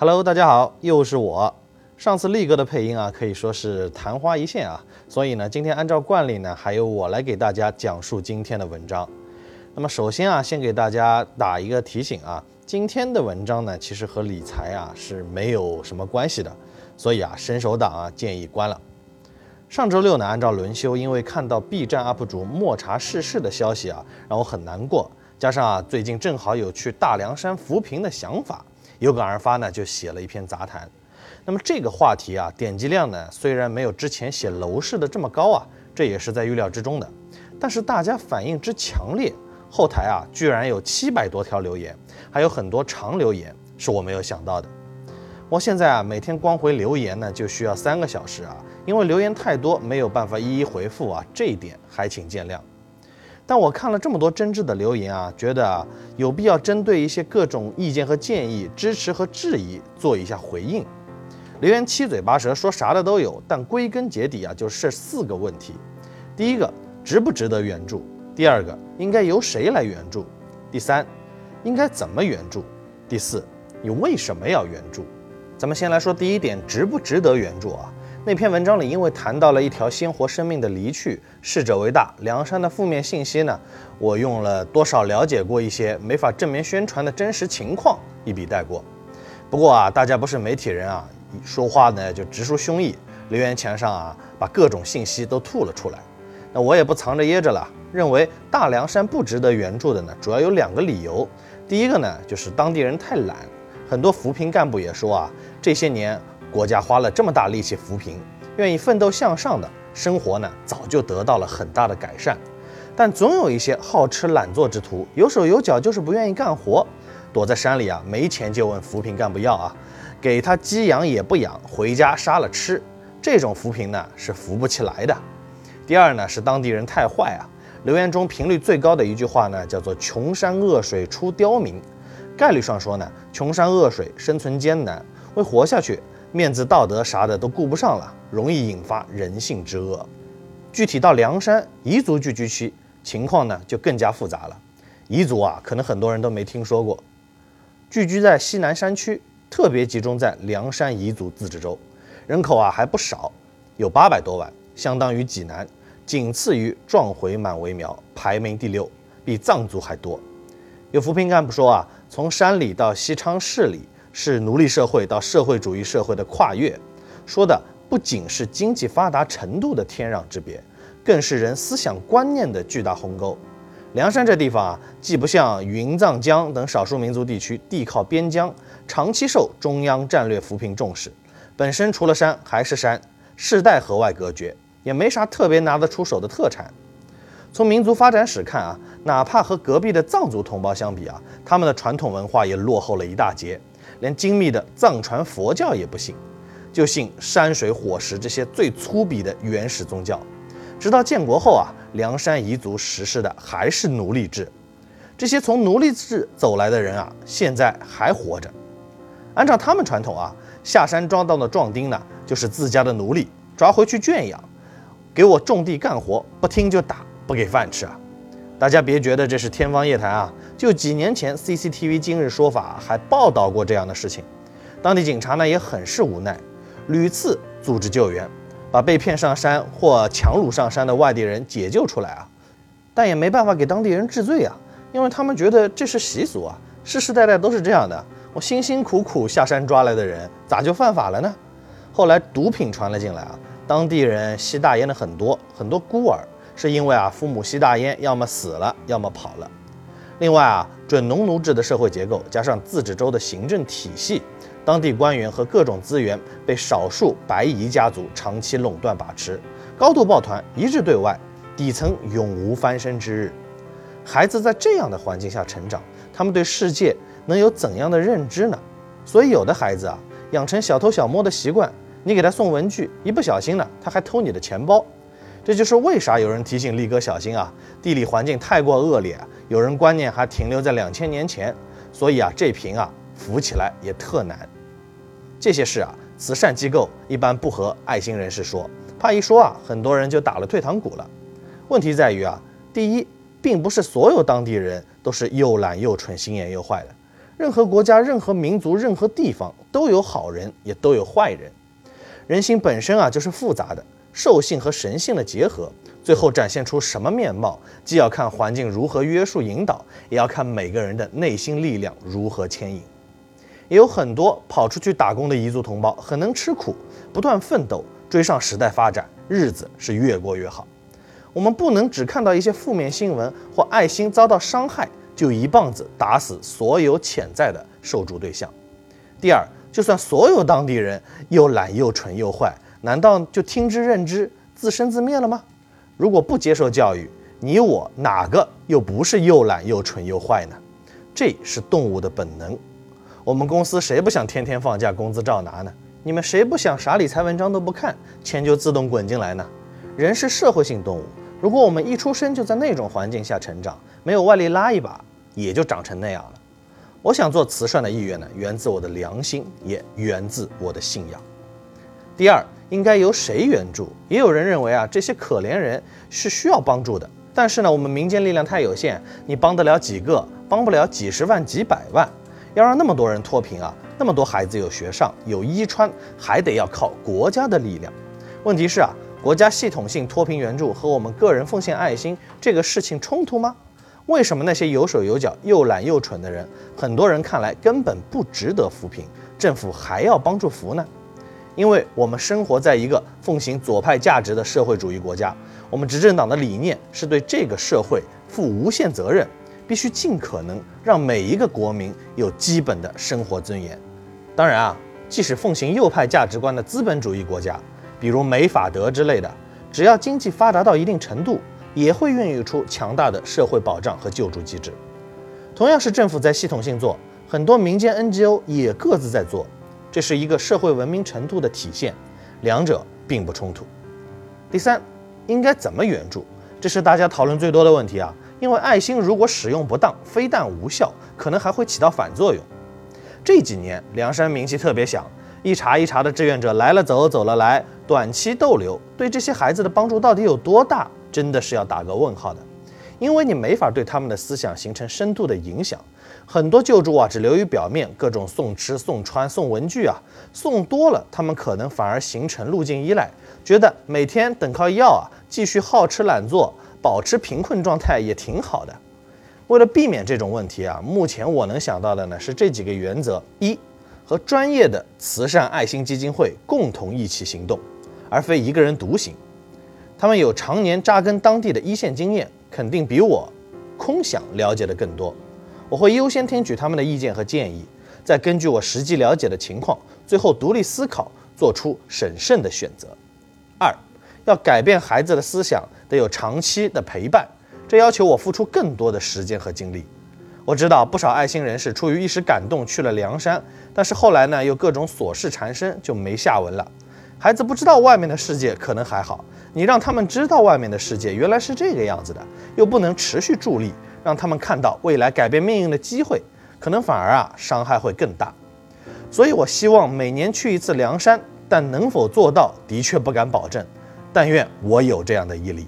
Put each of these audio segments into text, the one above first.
Hello，大家好，又是我。上次力哥的配音啊，可以说是昙花一现啊，所以呢，今天按照惯例呢，还由我来给大家讲述今天的文章。那么首先啊，先给大家打一个提醒啊，今天的文章呢，其实和理财啊是没有什么关系的，所以啊，伸手党啊建议关了。上周六呢，按照轮休，因为看到 B 站 UP 主莫茶逝世的消息啊，让我很难过。加上啊，最近正好有去大凉山扶贫的想法，有感而发呢，就写了一篇杂谈。那么这个话题啊，点击量呢，虽然没有之前写楼市的这么高啊，这也是在预料之中的。但是大家反应之强烈，后台啊，居然有七百多条留言，还有很多长留言，是我没有想到的。我现在啊，每天光回留言呢，就需要三个小时啊，因为留言太多，没有办法一一回复啊，这一点还请见谅。但我看了这么多真挚的留言啊，觉得啊，有必要针对一些各种意见和建议、支持和质疑做一下回应。留言七嘴八舌，说啥的都有，但归根结底啊，就是四个问题：第一个，值不值得援助；第二个，应该由谁来援助；第三，应该怎么援助；第四，你为什么要援助？咱们先来说第一点，值不值得援助啊？那篇文章里因为谈到了一条鲜活生命的离去，逝者为大，梁山的负面信息呢，我用了多少了解过一些没法正面宣传的真实情况，一笔带过。不过啊，大家不是媒体人啊，说话呢就直抒胸臆，留言墙上啊，把各种信息都吐了出来。那我也不藏着掖着了，认为大凉山不值得援助的呢，主要有两个理由。第一个呢，就是当地人太懒。很多扶贫干部也说啊，这些年国家花了这么大力气扶贫，愿意奋斗向上的生活呢，早就得到了很大的改善。但总有一些好吃懒做之徒，有手有脚就是不愿意干活，躲在山里啊，没钱就问扶贫干部要啊，给他鸡养也不养，回家杀了吃。这种扶贫呢是扶不起来的。第二呢是当地人太坏啊，留言中频率最高的一句话呢叫做“穷山恶水出刁民”。概率上说呢，穷山恶水，生存艰难，为活下去，面子道德啥的都顾不上了，容易引发人性之恶。具体到凉山彝族聚居区，情况呢就更加复杂了。彝族啊，可能很多人都没听说过，聚居在西南山区，特别集中在凉山彝族自治州，人口啊还不少，有八百多万，相当于济南，仅次于壮回满维苗，排名第六，比藏族还多。有扶贫干部说啊，从山里到西昌市里是奴隶社会到社会主义社会的跨越，说的不仅是经济发达程度的天壤之别，更是人思想观念的巨大鸿沟。凉山这地方啊，既不像云藏江等少数民族地区地靠边疆，长期受中央战略扶贫重视，本身除了山还是山，世代河外隔绝，也没啥特别拿得出手的特产。从民族发展史看啊，哪怕和隔壁的藏族同胞相比啊，他们的传统文化也落后了一大截，连精密的藏传佛教也不信，就信山水火石这些最粗鄙的原始宗教。直到建国后啊，凉山彝族实施的还是奴隶制，这些从奴隶制走来的人啊，现在还活着。按照他们传统啊，下山抓到的壮丁呢，就是自家的奴隶，抓回去圈养，给我种地干活，不听就打。不给饭吃啊！大家别觉得这是天方夜谭啊！就几年前，CCTV 今日说法还报道过这样的事情。当地警察呢也很是无奈，屡次组织救援，把被骗上山或强掳上山的外地人解救出来啊，但也没办法给当地人治罪啊，因为他们觉得这是习俗啊，世世代代都是这样的。我辛辛苦苦下山抓来的人，咋就犯法了呢？后来毒品传了进来啊，当地人吸大烟的很多，很多孤儿。是因为啊，父母吸大烟，要么死了，要么跑了。另外啊，准农奴制的社会结构加上自治州的行政体系，当地官员和各种资源被少数白彝家族长期垄断把持，高度抱团，一致对外，底层永无翻身之日。孩子在这样的环境下成长，他们对世界能有怎样的认知呢？所以有的孩子啊，养成小偷小摸的习惯，你给他送文具，一不小心呢，他还偷你的钱包。这就是为啥有人提醒力哥小心啊！地理环境太过恶劣，有人观念还停留在两千年前，所以啊，这瓶啊扶起来也特难。这些事啊，慈善机构一般不和爱心人士说，怕一说啊，很多人就打了退堂鼓了。问题在于啊，第一，并不是所有当地人都是又懒又蠢、心眼又坏的。任何国家、任何民族、任何地方都有好人，也都有坏人。人心本身啊就是复杂的，兽性和神性的结合，最后展现出什么面貌，既要看环境如何约束引导，也要看每个人的内心力量如何牵引。也有很多跑出去打工的彝族同胞，很能吃苦，不断奋斗，追上时代发展，日子是越过越好。我们不能只看到一些负面新闻或爱心遭到伤害，就一棒子打死所有潜在的受助对象。第二，就算所有当地人又懒又蠢又坏，难道就听之任之，自生自灭了吗？如果不接受教育，你我哪个又不是又懒又蠢又坏呢？这是动物的本能。我们公司谁不想天天放假，工资照拿呢？你们谁不想啥理财文章都不看，钱就自动滚进来呢？人是社会性动物，如果我们一出生就在那种环境下成长，没有外力拉一把，也就长成那样了。我想做慈善的意愿呢，源自我的良心，也源自我的信仰。第二，应该由谁援助？也有人认为啊，这些可怜人是需要帮助的，但是呢，我们民间力量太有限，你帮得了几个？帮不了几十万、几百万。要让那么多人脱贫啊，那么多孩子有学上、有衣穿，还得要靠国家的力量。问题是啊，国家系统性脱贫援助和我们个人奉献爱心这个事情冲突吗？为什么那些有手有脚、又懒又蠢的人，很多人看来根本不值得扶贫，政府还要帮助扶呢？因为我们生活在一个奉行左派价值的社会主义国家，我们执政党的理念是对这个社会负无限责任。必须尽可能让每一个国民有基本的生活尊严。当然啊，即使奉行右派价值观的资本主义国家，比如美法德之类的，只要经济发达到一定程度，也会孕育出强大的社会保障和救助机制。同样是政府在系统性做，很多民间 NGO 也各自在做，这是一个社会文明程度的体现，两者并不冲突。第三，应该怎么援助？这是大家讨论最多的问题啊。因为爱心如果使用不当，非但无效，可能还会起到反作用。这几年凉山名气特别响，一茬一茬的志愿者来了走，走了来，短期逗留，对这些孩子的帮助到底有多大？真的是要打个问号的。因为你没法对他们的思想形成深度的影响。很多救助啊，只流于表面，各种送吃、送穿、送文具啊，送多了，他们可能反而形成路径依赖，觉得每天等靠要啊，继续好吃懒做。保持贫困状态也挺好的。为了避免这种问题啊，目前我能想到的呢是这几个原则：一，和专业的慈善爱心基金会共同一起行动，而非一个人独行。他们有常年扎根当地的一线经验，肯定比我空想了解的更多。我会优先听取他们的意见和建议，再根据我实际了解的情况，最后独立思考，做出审慎的选择。二。要改变孩子的思想，得有长期的陪伴，这要求我付出更多的时间和精力。我知道不少爱心人士出于一时感动去了凉山，但是后来呢，又各种琐事缠身，就没下文了。孩子不知道外面的世界可能还好，你让他们知道外面的世界原来是这个样子的，又不能持续助力，让他们看到未来改变命运的机会，可能反而啊伤害会更大。所以我希望每年去一次凉山，但能否做到，的确不敢保证。但愿我有这样的毅力。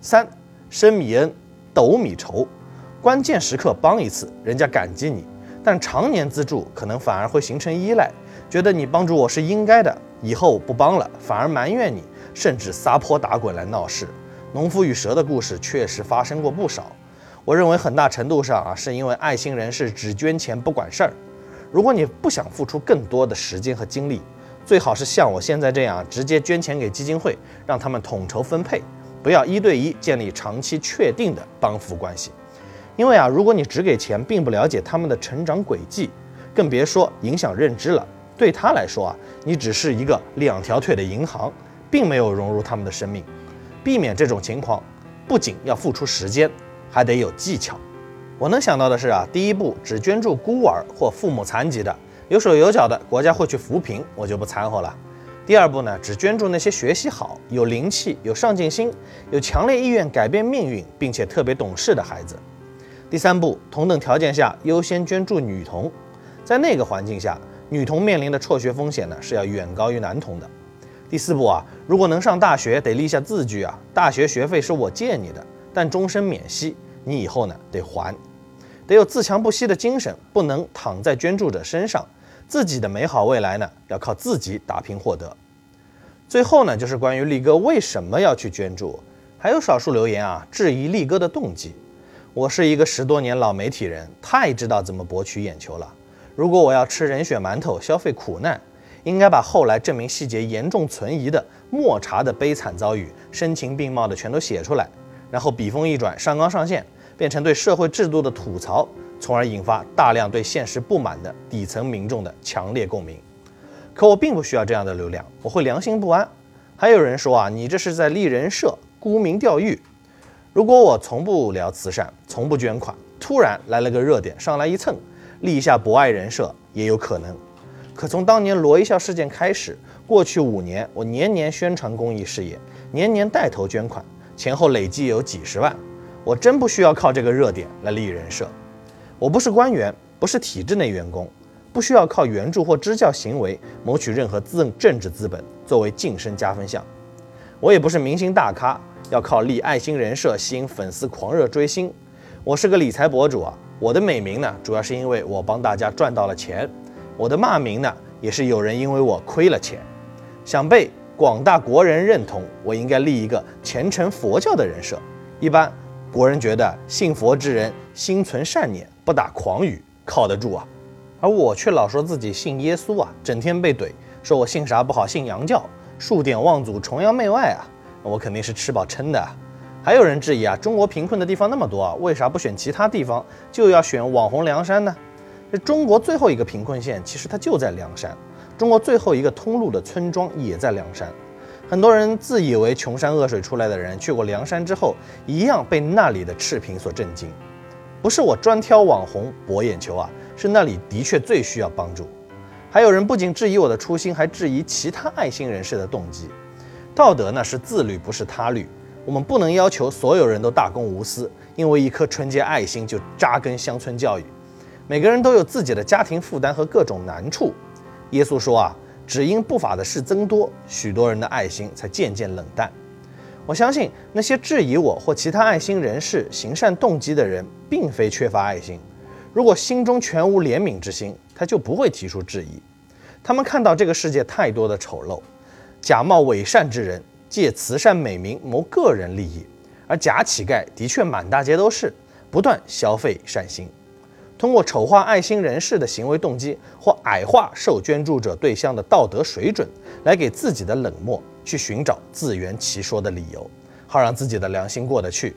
三，升米恩，斗米仇，关键时刻帮一次，人家感激你；但常年资助，可能反而会形成依赖，觉得你帮助我是应该的，以后不帮了，反而埋怨你，甚至撒泼打滚来闹事。农夫与蛇的故事确实发生过不少。我认为很大程度上啊，是因为爱心人士只捐钱不管事儿。如果你不想付出更多的时间和精力，最好是像我现在这样，直接捐钱给基金会，让他们统筹分配，不要一对一建立长期确定的帮扶关系。因为啊，如果你只给钱，并不了解他们的成长轨迹，更别说影响认知了。对他来说啊，你只是一个两条腿的银行，并没有融入他们的生命。避免这种情况，不仅要付出时间，还得有技巧。我能想到的是啊，第一步只捐助孤儿或父母残疾的。有手有脚的国家会去扶贫，我就不掺和了。第二步呢，只捐助那些学习好、有灵气、有上进心、有强烈意愿改变命运，并且特别懂事的孩子。第三步，同等条件下优先捐助女童，在那个环境下，女童面临的辍学风险呢是要远高于男童的。第四步啊，如果能上大学，得立下字据啊，大学学费是我借你的，但终身免息，你以后呢得还。得有自强不息的精神，不能躺在捐助者身上。自己的美好未来呢，要靠自己打拼获得。最后呢，就是关于力哥为什么要去捐助，还有少数留言啊质疑力哥的动机。我是一个十多年老媒体人，太知道怎么博取眼球了。如果我要吃人血馒头消费苦难，应该把后来证明细节严重存疑的莫茶的悲惨遭遇，声情并茂的全都写出来，然后笔锋一转，上纲上线，变成对社会制度的吐槽。从而引发大量对现实不满的底层民众的强烈共鸣。可我并不需要这样的流量，我会良心不安。还有人说啊，你这是在立人设、沽名钓誉。如果我从不聊慈善，从不捐款，突然来了个热点，上来一蹭，立下博爱人设也有可能。可从当年罗一笑事件开始，过去五年，我年年宣传公益事业，年年带头捐款，前后累计有几十万。我真不需要靠这个热点来立人设。我不是官员，不是体制内员工，不需要靠援助或支教行为谋取任何资政治资本作为晋升加分项。我也不是明星大咖，要靠立爱心人设吸引粉丝狂热追星。我是个理财博主啊，我的美名呢，主要是因为我帮大家赚到了钱。我的骂名呢，也是有人因为我亏了钱。想被广大国人认同，我应该立一个虔诚佛教的人设。一般。国人觉得信佛之人心存善念，不打诳语，靠得住啊。而我却老说自己信耶稣啊，整天被怼，说我信啥不好，信洋教，数典忘祖，崇洋媚外啊。我肯定是吃饱撑的。还有人质疑啊，中国贫困的地方那么多啊，为啥不选其他地方，就要选网红凉山呢？这中国最后一个贫困县，其实它就在凉山。中国最后一个通路的村庄也在凉山。很多人自以为穷山恶水出来的人，去过凉山之后，一样被那里的赤贫所震惊。不是我专挑网红博眼球啊，是那里的确最需要帮助。还有人不仅质疑我的初心，还质疑其他爱心人士的动机。道德呢是自律，不是他律。我们不能要求所有人都大公无私，因为一颗纯洁爱心就扎根乡村教育。每个人都有自己的家庭负担和各种难处。耶稣说啊。只因不法的事增多，许多人的爱心才渐渐冷淡。我相信那些质疑我或其他爱心人士行善动机的人，并非缺乏爱心。如果心中全无怜悯之心，他就不会提出质疑。他们看到这个世界太多的丑陋，假冒伪善之人借慈善美名谋个人利益，而假乞丐的确满大街都是，不断消费善心。通过丑化爱心人士的行为动机，或矮化受捐助者对象的道德水准，来给自己的冷漠去寻找自圆其说的理由，好让自己的良心过得去。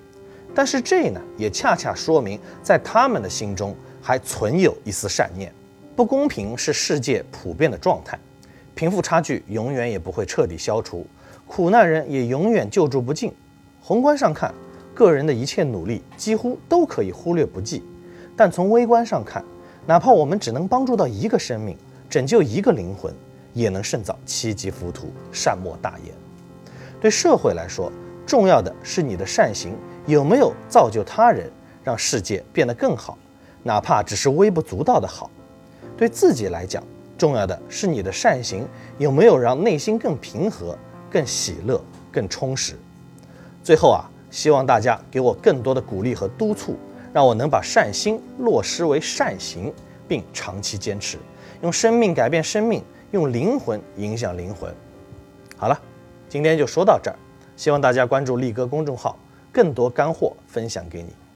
但是这呢，也恰恰说明，在他们的心中还存有一丝善念。不公平是世界普遍的状态，贫富差距永远也不会彻底消除，苦难人也永远救助不尽。宏观上看，个人的一切努力几乎都可以忽略不计。但从微观上看，哪怕我们只能帮助到一个生命，拯救一个灵魂，也能胜造七级浮屠，善莫大焉。对社会来说，重要的是你的善行有没有造就他人，让世界变得更好，哪怕只是微不足道的好。对自己来讲，重要的是你的善行有没有让内心更平和、更喜乐、更充实。最后啊，希望大家给我更多的鼓励和督促。让我能把善心落实为善行，并长期坚持，用生命改变生命，用灵魂影响灵魂。好了，今天就说到这儿，希望大家关注力哥公众号，更多干货分享给你。